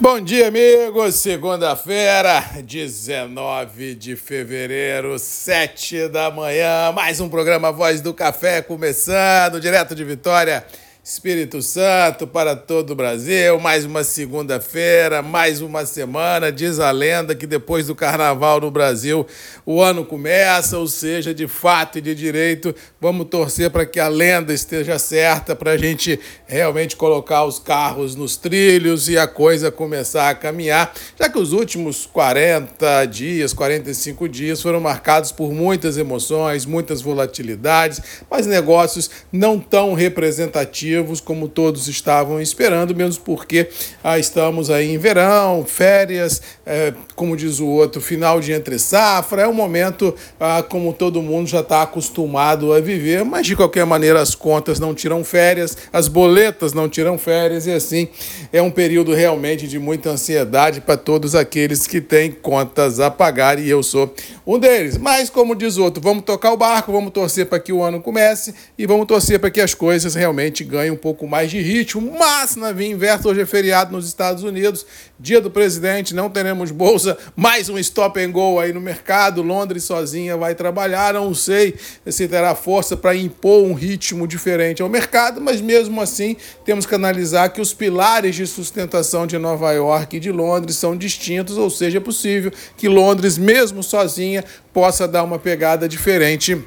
Bom dia, amigos. Segunda-feira, 19 de fevereiro, 7 da manhã. Mais um programa Voz do Café começando, direto de Vitória. Espírito Santo para todo o Brasil. Mais uma segunda-feira, mais uma semana. Diz a lenda que depois do carnaval no Brasil o ano começa, ou seja, de fato e de direito. Vamos torcer para que a lenda esteja certa, para a gente realmente colocar os carros nos trilhos e a coisa começar a caminhar, já que os últimos 40 dias, 45 dias foram marcados por muitas emoções, muitas volatilidades, mas negócios não tão representativos como todos estavam esperando, mesmo porque ah, estamos aí em verão, férias, é, como diz o outro, final de entre safra, é um momento ah, como todo mundo já está acostumado a viver, mas de qualquer maneira as contas não tiram férias, as boletas não tiram férias e assim é um período realmente de muita ansiedade para todos aqueles que têm contas a pagar e eu sou um deles. Mas como diz o outro, vamos tocar o barco, vamos torcer para que o ano comece e vamos torcer para que as coisas realmente ganhem ganha um pouco mais de ritmo, mas na via inversa, hoje é feriado nos Estados Unidos, dia do presidente, não teremos bolsa, mais um stop and go aí no mercado, Londres sozinha vai trabalhar, não sei se terá força para impor um ritmo diferente ao mercado, mas mesmo assim temos que analisar que os pilares de sustentação de Nova York e de Londres são distintos, ou seja, é possível que Londres, mesmo sozinha, possa dar uma pegada diferente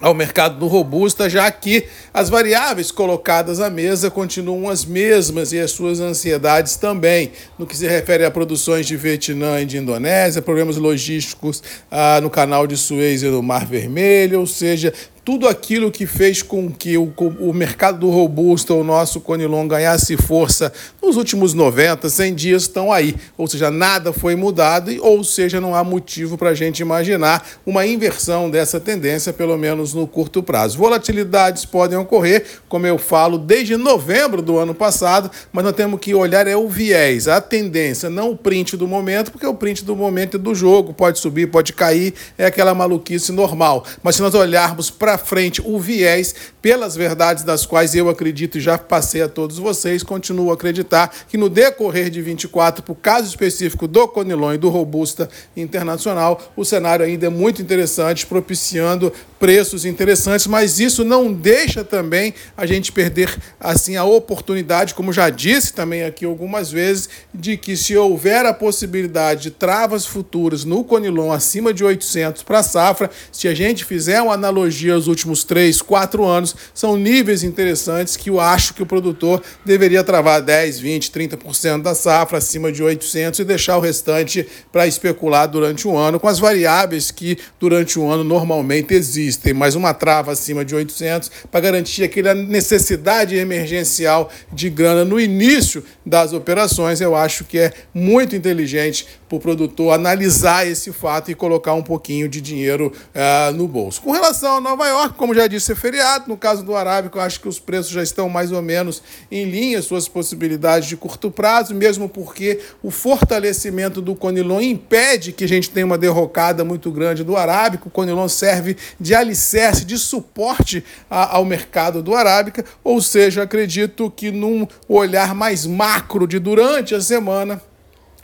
ao mercado do robusta, já que as variáveis colocadas à mesa continuam as mesmas e as suas ansiedades também, no que se refere a produções de Vietnã e de Indonésia, problemas logísticos ah, no canal de Suez e no Mar Vermelho, ou seja, tudo aquilo que fez com que o, o mercado do robusto, o nosso Conilon, ganhasse força nos últimos 90, 100 dias estão aí. Ou seja, nada foi mudado, ou seja, não há motivo para a gente imaginar uma inversão dessa tendência, pelo menos no curto prazo. Volatilidades podem ocorrer, como eu falo, desde novembro do ano passado, mas nós temos que olhar é o viés, a tendência, não o print do momento, porque o print do momento é do jogo, pode subir, pode cair, é aquela maluquice normal. Mas se nós olharmos para para frente o viés pelas verdades das quais eu acredito e já passei a todos vocês, continuo a acreditar que no decorrer de 24, para o caso específico do Conilon e do Robusta Internacional, o cenário ainda é muito interessante, propiciando preços interessantes, mas isso não deixa também a gente perder assim a oportunidade, como já disse também aqui algumas vezes, de que se houver a possibilidade de travas futuras no Conilon acima de 800 para a safra, se a gente fizer uma analogia aos últimos 3, 4 anos, são níveis interessantes que eu acho que o produtor deveria travar 10, 20, 30% da safra acima de 800 e deixar o restante para especular durante o ano com as variáveis que durante o ano normalmente existem tem mais uma trava acima de 800 para garantir aquela necessidade emergencial de grana no início das operações. Eu acho que é muito inteligente para o produtor analisar esse fato e colocar um pouquinho de dinheiro uh, no bolso. Com relação a Nova York, como já disse, é feriado. No caso do Arábico, eu acho que os preços já estão mais ou menos em linha, suas possibilidades de curto prazo, mesmo porque o fortalecimento do Conilon impede que a gente tenha uma derrocada muito grande do Arábico. O Conilon serve de alicerce, de suporte a, ao mercado do Arábica, ou seja, acredito que num olhar mais macro de durante a semana,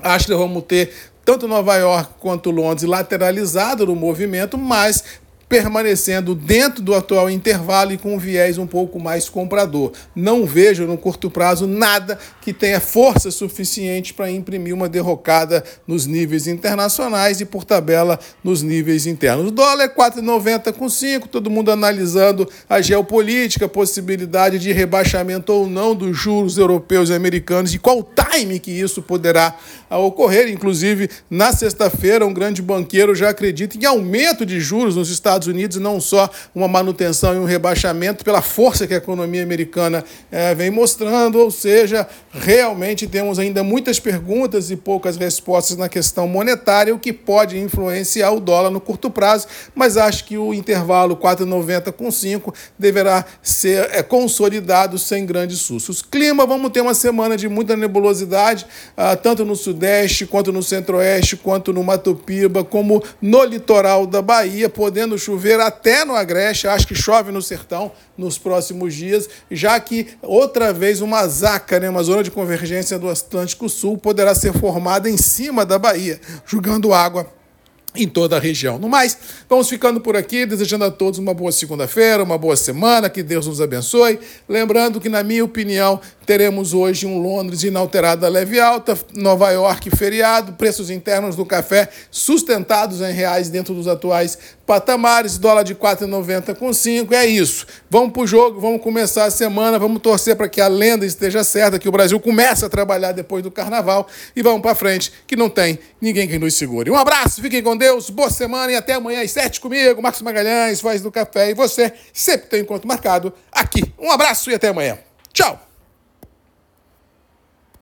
acho que vamos ter tanto Nova York quanto Londres lateralizado no movimento, mas permanecendo dentro do atual intervalo e com um viés um pouco mais comprador. Não vejo no curto prazo nada que tenha força suficiente para imprimir uma derrocada nos níveis internacionais e por tabela nos níveis internos. O dólar é 4,90 com 5, todo mundo analisando a geopolítica, a possibilidade de rebaixamento ou não dos juros europeus e americanos e qual time que isso poderá ocorrer. Inclusive, na sexta-feira, um grande banqueiro já acredita em aumento de juros nos Estados Estados Unidos não só uma manutenção e um rebaixamento pela força que a economia americana é, vem mostrando, ou seja, realmente temos ainda muitas perguntas e poucas respostas na questão monetária, o que pode influenciar o dólar no curto prazo, mas acho que o intervalo 4,90 com 5 deverá ser é, consolidado sem grandes sustos. Clima, vamos ter uma semana de muita nebulosidade, ah, tanto no Sudeste, quanto no Centro-Oeste, quanto no Mato Piba, como no litoral da Bahia, podendo chover chover até no Agreste, acho que chove no sertão nos próximos dias, já que outra vez uma zaca, né, uma zona de convergência do Atlântico Sul, poderá ser formada em cima da Bahia, jogando água em toda a região. No mais, vamos ficando por aqui, desejando a todos uma boa segunda-feira, uma boa semana, que Deus nos abençoe. Lembrando que, na minha opinião, teremos hoje um Londres inalterado a leve alta, Nova York feriado, preços internos do café sustentados em reais dentro dos atuais patamares, dólar de 4,90 com 5. É isso. Vamos pro jogo, vamos começar a semana, vamos torcer para que a lenda esteja certa, que o Brasil comece a trabalhar depois do carnaval e vamos para frente, que não tem ninguém que nos segure. Um abraço, fiquem com Deus, boa semana e até amanhã às 7 comigo, Marcos Magalhães, Voz do Café e você sempre tem encontro marcado aqui. Um abraço e até amanhã. Tchau!